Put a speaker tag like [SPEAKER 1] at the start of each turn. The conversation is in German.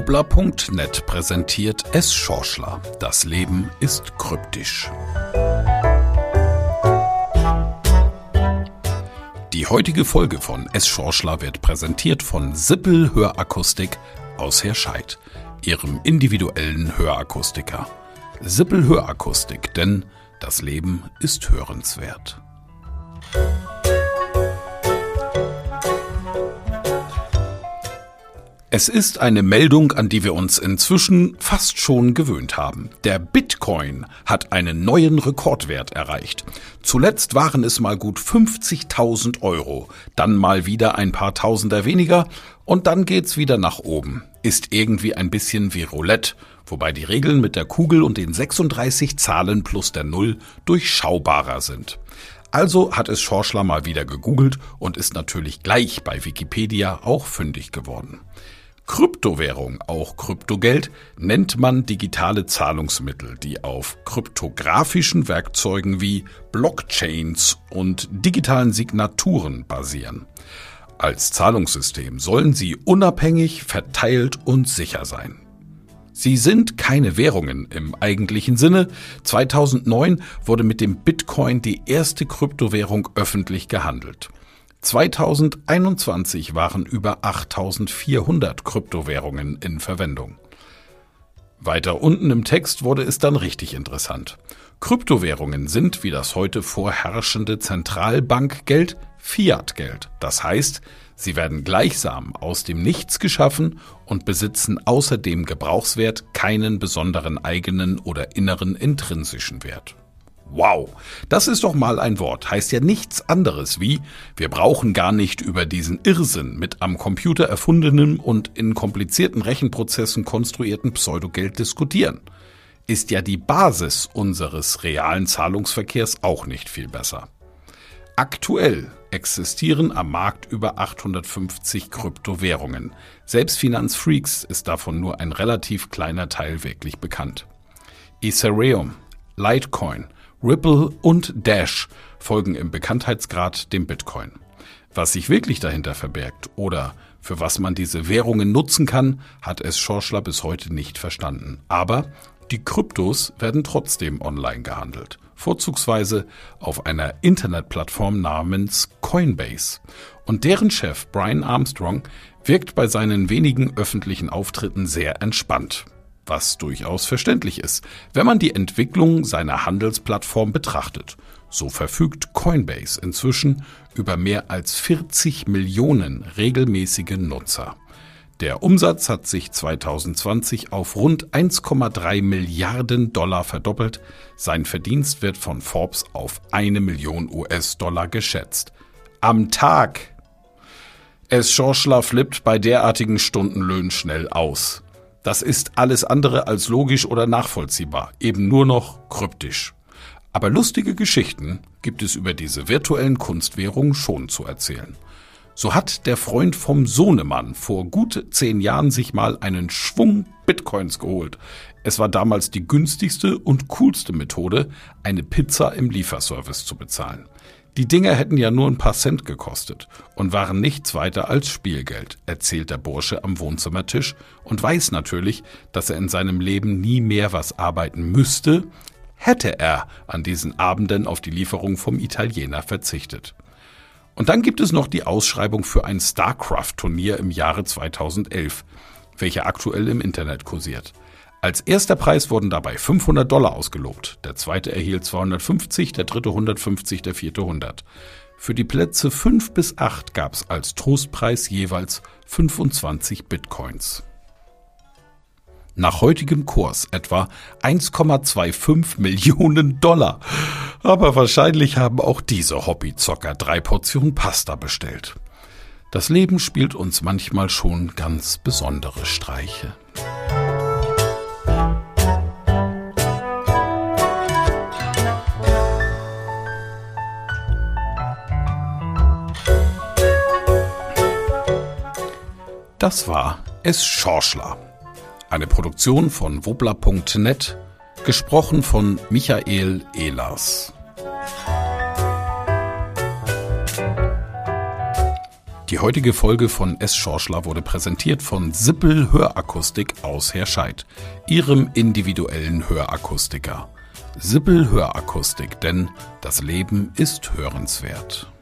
[SPEAKER 1] Wobler.net präsentiert S. Schorschler. Das Leben ist kryptisch. Die heutige Folge von S. Schorschler wird präsentiert von Sippel Hörakustik aus Herscheid, ihrem individuellen Hörakustiker. Sippel Hörakustik, denn das Leben ist hörenswert. Es ist eine Meldung, an die wir uns inzwischen fast schon gewöhnt haben. Der Bitcoin hat einen neuen Rekordwert erreicht. Zuletzt waren es mal gut 50.000 Euro, dann mal wieder ein paar Tausender weniger und dann geht's wieder nach oben. Ist irgendwie ein bisschen wie Roulette, wobei die Regeln mit der Kugel und den 36 Zahlen plus der Null durchschaubarer sind. Also hat es Schorschler mal wieder gegoogelt und ist natürlich gleich bei Wikipedia auch fündig geworden. Kryptowährung, auch Kryptogeld, nennt man digitale Zahlungsmittel, die auf kryptografischen Werkzeugen wie Blockchains und digitalen Signaturen basieren. Als Zahlungssystem sollen sie unabhängig, verteilt und sicher sein. Sie sind keine Währungen im eigentlichen Sinne. 2009 wurde mit dem Bitcoin die erste Kryptowährung öffentlich gehandelt. 2021 waren über 8400 Kryptowährungen in Verwendung. Weiter unten im Text wurde es dann richtig interessant. Kryptowährungen sind, wie das heute vorherrschende Zentralbankgeld, Fiatgeld. Das heißt, sie werden gleichsam aus dem Nichts geschaffen und besitzen außer dem Gebrauchswert keinen besonderen eigenen oder inneren intrinsischen Wert. Wow, das ist doch mal ein Wort. Heißt ja nichts anderes wie, wir brauchen gar nicht über diesen Irrsinn mit am Computer erfundenem und in komplizierten Rechenprozessen konstruierten Pseudogeld diskutieren. Ist ja die Basis unseres realen Zahlungsverkehrs auch nicht viel besser. Aktuell existieren am Markt über 850 Kryptowährungen. Selbst Finanzfreaks ist davon nur ein relativ kleiner Teil wirklich bekannt. Ethereum, Litecoin, Ripple und Dash folgen im Bekanntheitsgrad dem Bitcoin. Was sich wirklich dahinter verbergt oder für was man diese Währungen nutzen kann, hat es Schorschler bis heute nicht verstanden. Aber die Kryptos werden trotzdem online gehandelt, vorzugsweise auf einer Internetplattform namens Coinbase. Und deren Chef Brian Armstrong wirkt bei seinen wenigen öffentlichen Auftritten sehr entspannt was durchaus verständlich ist, wenn man die Entwicklung seiner Handelsplattform betrachtet. So verfügt Coinbase inzwischen über mehr als 40 Millionen regelmäßige Nutzer. Der Umsatz hat sich 2020 auf rund 1,3 Milliarden Dollar verdoppelt. Sein Verdienst wird von Forbes auf eine Million US-Dollar geschätzt. Am Tag! Es Schorschler flippt bei derartigen Stundenlöhnen schnell aus. Das ist alles andere als logisch oder nachvollziehbar, eben nur noch kryptisch. Aber lustige Geschichten gibt es über diese virtuellen Kunstwährungen schon zu erzählen. So hat der Freund vom Sohnemann vor gut zehn Jahren sich mal einen Schwung Bitcoins geholt. Es war damals die günstigste und coolste Methode, eine Pizza im Lieferservice zu bezahlen. Die Dinger hätten ja nur ein paar Cent gekostet und waren nichts weiter als Spielgeld, erzählt der Bursche am Wohnzimmertisch und weiß natürlich, dass er in seinem Leben nie mehr was arbeiten müsste, hätte er an diesen Abenden auf die Lieferung vom Italiener verzichtet. Und dann gibt es noch die Ausschreibung für ein StarCraft-Turnier im Jahre 2011, welche aktuell im Internet kursiert. Als erster Preis wurden dabei 500 Dollar ausgelobt. Der zweite erhielt 250, der dritte 150, der vierte 100. Für die Plätze 5 bis 8 gab es als Trostpreis jeweils 25 Bitcoins. Nach heutigem Kurs etwa 1,25 Millionen Dollar. Aber wahrscheinlich haben auch diese Hobbyzocker drei Portionen Pasta bestellt. Das Leben spielt uns manchmal schon ganz besondere Streiche. Das war Es Schorschler. Eine Produktion von wobler.net, gesprochen von Michael Ehlers. Die heutige Folge von S. Schorschler wurde präsentiert von Sippel Hörakustik aus Herscheid, ihrem individuellen Hörakustiker. Sippel Hörakustik, denn das Leben ist hörenswert.